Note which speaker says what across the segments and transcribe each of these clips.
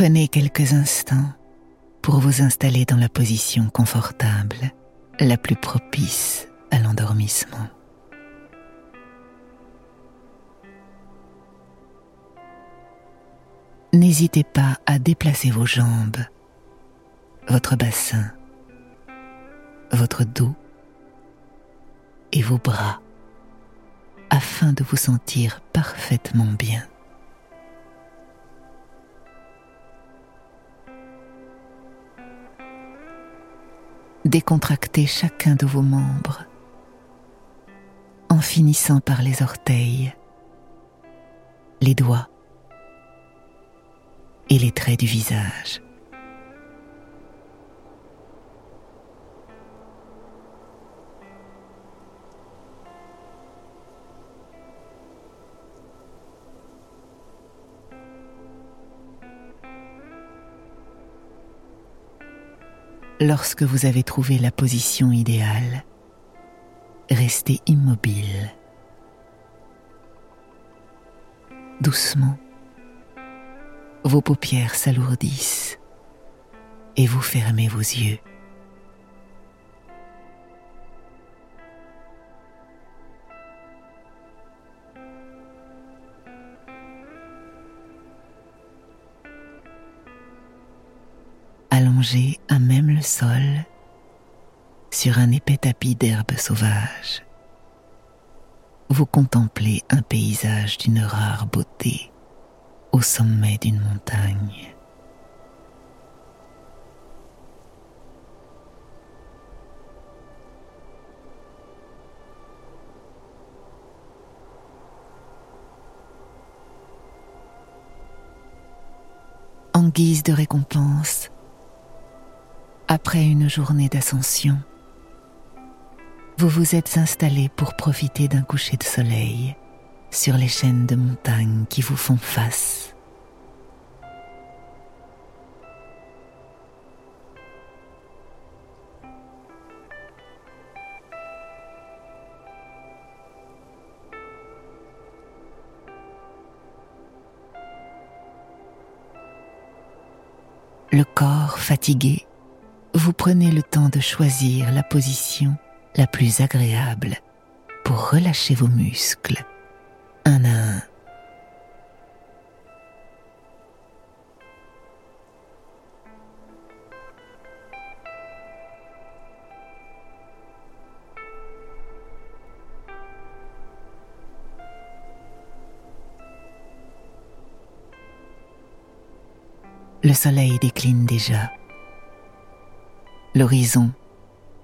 Speaker 1: Prenez quelques instants pour vous installer dans la position confortable, la plus propice à l'endormissement. N'hésitez pas à déplacer vos jambes, votre bassin, votre dos et vos bras afin de vous sentir parfaitement bien. Décontractez chacun de vos membres en finissant par les orteils, les doigts et les traits du visage. Lorsque vous avez trouvé la position idéale, restez immobile. Doucement, vos paupières s'alourdissent et vous fermez vos yeux. Allongé à même sol sur un épais tapis d'herbes sauvages. Vous contemplez un paysage d'une rare beauté au sommet d'une montagne. En guise de récompense, après une journée d'ascension, vous vous êtes installé pour profiter d'un coucher de soleil sur les chaînes de montagnes qui vous font face. Le corps fatigué, vous prenez le temps de choisir la position la plus agréable pour relâcher vos muscles un à un. Le soleil décline déjà, l'horizon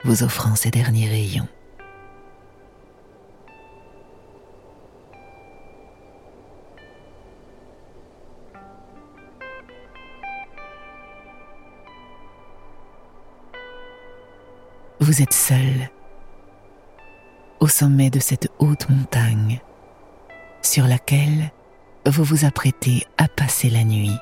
Speaker 1: vous offrant ses derniers rayons. Vous êtes seul au sommet de cette haute montagne sur laquelle vous vous apprêtez à passer la nuit.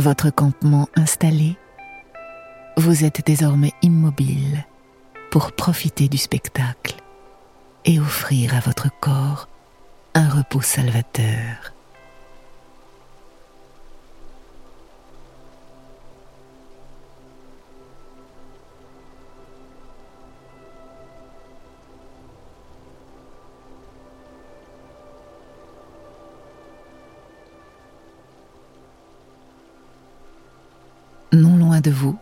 Speaker 1: Votre campement installé, vous êtes désormais immobile pour profiter du spectacle et offrir à votre corps un repos salvateur. De vous,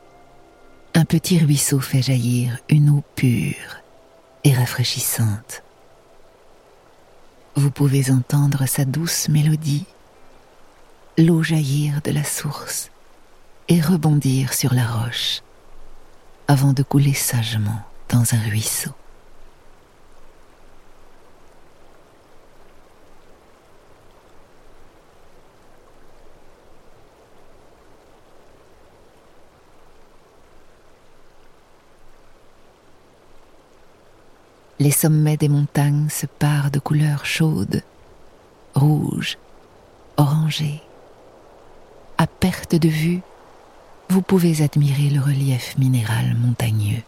Speaker 1: un petit ruisseau fait jaillir une eau pure et rafraîchissante. Vous pouvez entendre sa douce mélodie, l'eau jaillir de la source et rebondir sur la roche avant de couler sagement dans un ruisseau. Les sommets des montagnes se parent de couleurs chaudes, rouges, orangées. À perte de vue, vous pouvez admirer le relief minéral montagneux.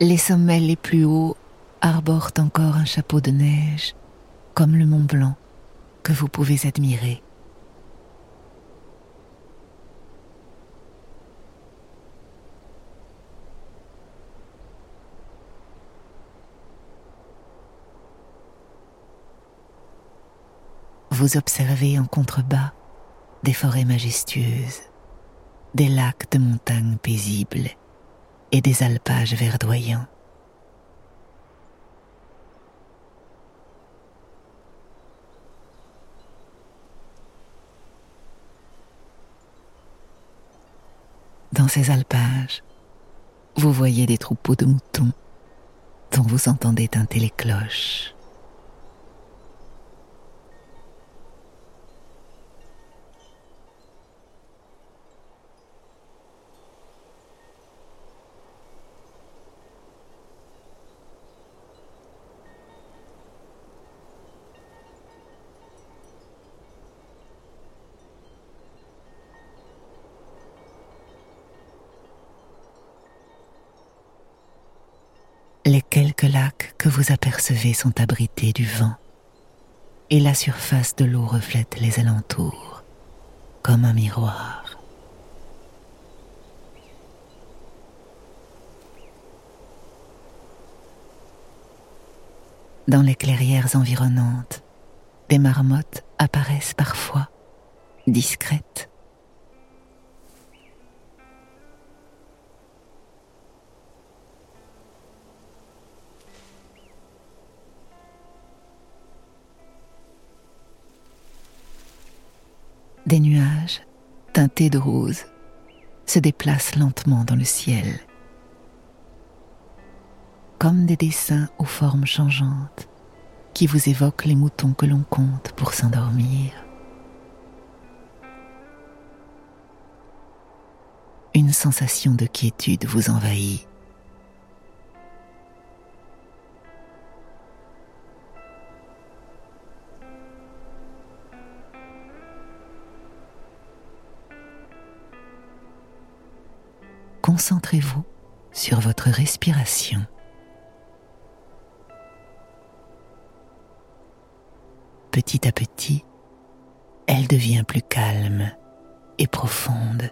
Speaker 1: Les sommets les plus hauts arborent encore un chapeau de neige, comme le Mont Blanc, que vous pouvez admirer. Vous observez en contrebas des forêts majestueuses, des lacs de montagnes paisibles et des alpages verdoyants. Dans ces alpages, vous voyez des troupeaux de moutons dont vous entendez tinter les cloches. Les quelques lacs que vous apercevez sont abrités du vent et la surface de l'eau reflète les alentours comme un miroir. Dans les clairières environnantes, des marmottes apparaissent parfois, discrètes, des nuages teintés de rose se déplacent lentement dans le ciel, comme des dessins aux formes changeantes qui vous évoquent les moutons que l'on compte pour s'endormir. Une sensation de quiétude vous envahit concentrez-vous sur votre respiration. Petit à petit, elle devient plus calme et profonde.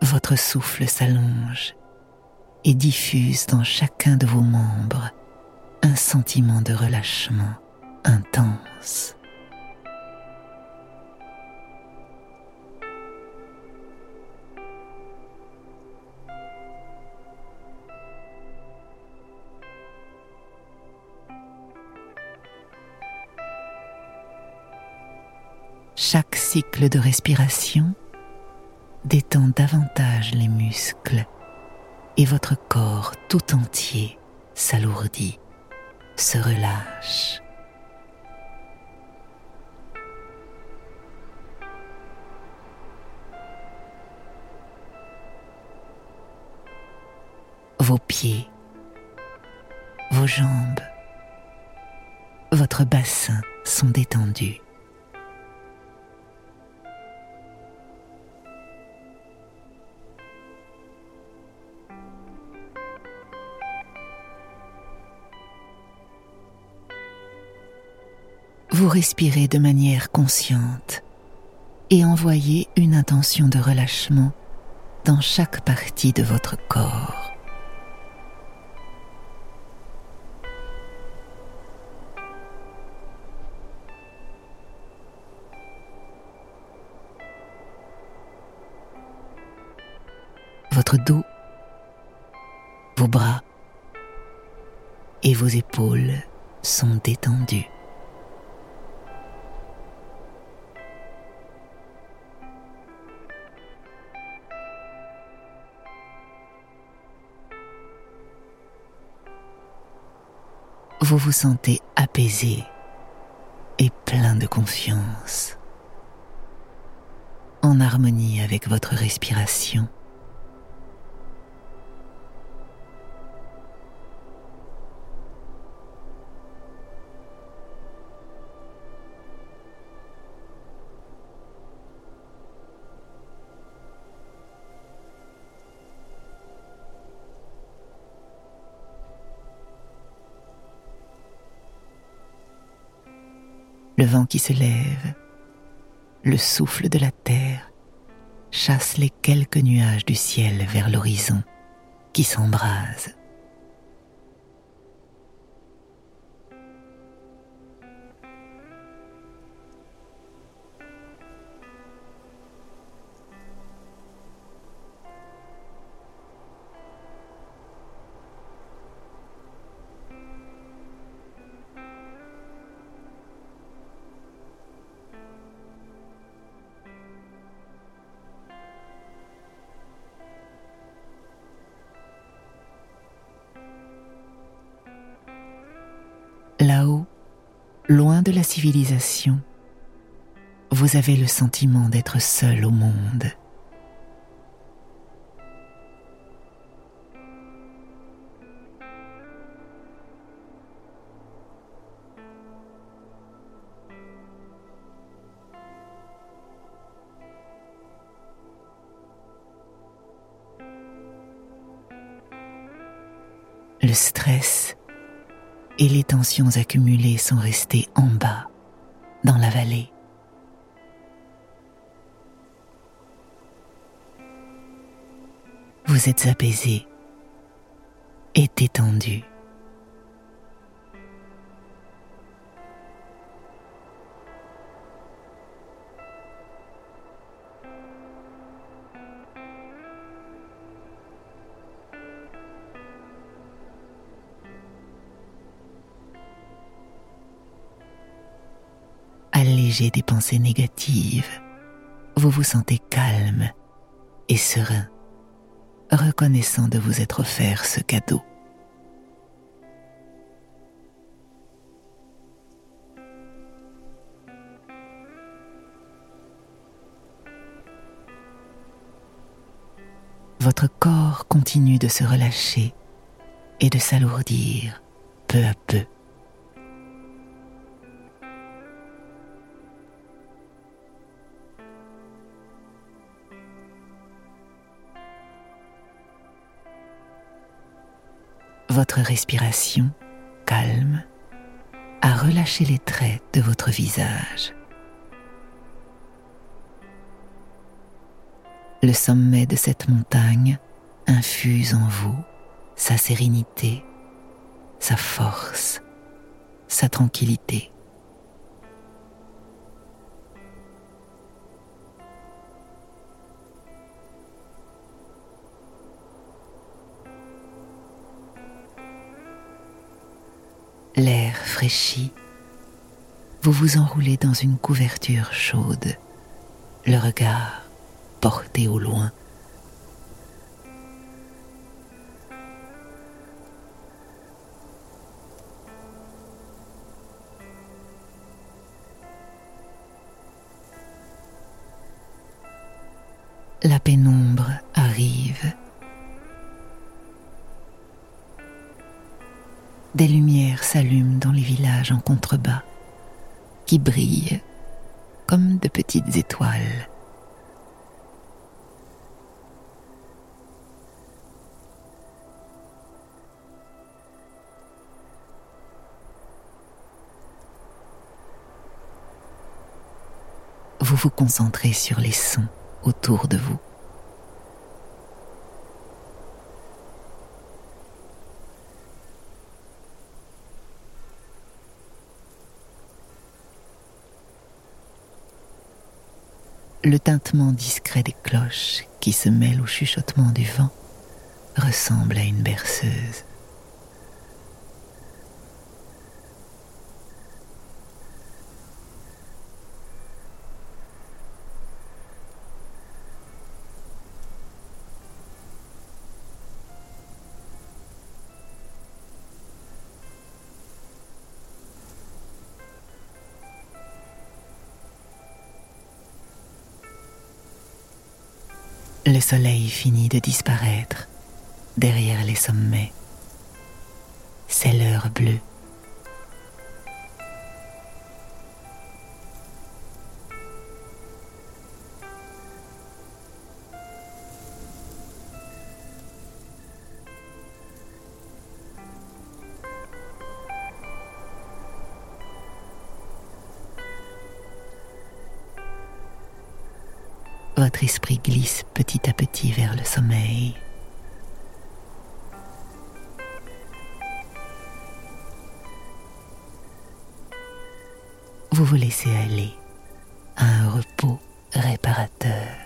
Speaker 1: Votre souffle s'allonge et diffuse dans chacun de vos membres un sentiment de relâchement intense. Chaque cycle de respiration détend davantage les muscles et votre corps tout entier s'alourdit, se relâche. Vos pieds, vos jambes, votre bassin sont détendus. Vous respirez de manière consciente et envoyez une intention de relâchement dans chaque partie de votre corps. Votre dos, vos bras et vos épaules sont détendus. Vous vous sentez apaisé et plein de confiance, en harmonie avec votre respiration. Vent qui se lève, le souffle de la terre chasse les quelques nuages du ciel vers l'horizon qui s'embrase. Là-haut, loin de la civilisation, vous avez le sentiment d'être seul au monde. Et les tensions accumulées sont restées en bas, dans la vallée. Vous êtes apaisé et détendu. Des pensées négatives, vous vous sentez calme et serein, reconnaissant de vous être offert ce cadeau. Votre corps continue de se relâcher et de s'alourdir peu à peu. Votre respiration calme à relâcher les traits de votre visage. Le sommet de cette montagne infuse en vous sa sérénité, sa force, sa tranquillité. Vous vous enroulez dans une couverture chaude, le regard porté au loin. La pénombre arrive. Des lumières s'allument villages en contrebas, qui brillent comme de petites étoiles. Vous vous concentrez sur les sons autour de vous. Le tintement discret des cloches qui se mêlent au chuchotement du vent ressemble à une berceuse. Le soleil finit de disparaître derrière les sommets. C'est l'heure bleue. Votre esprit glisse petit à petit vers le sommeil. Vous vous laissez aller à un repos réparateur.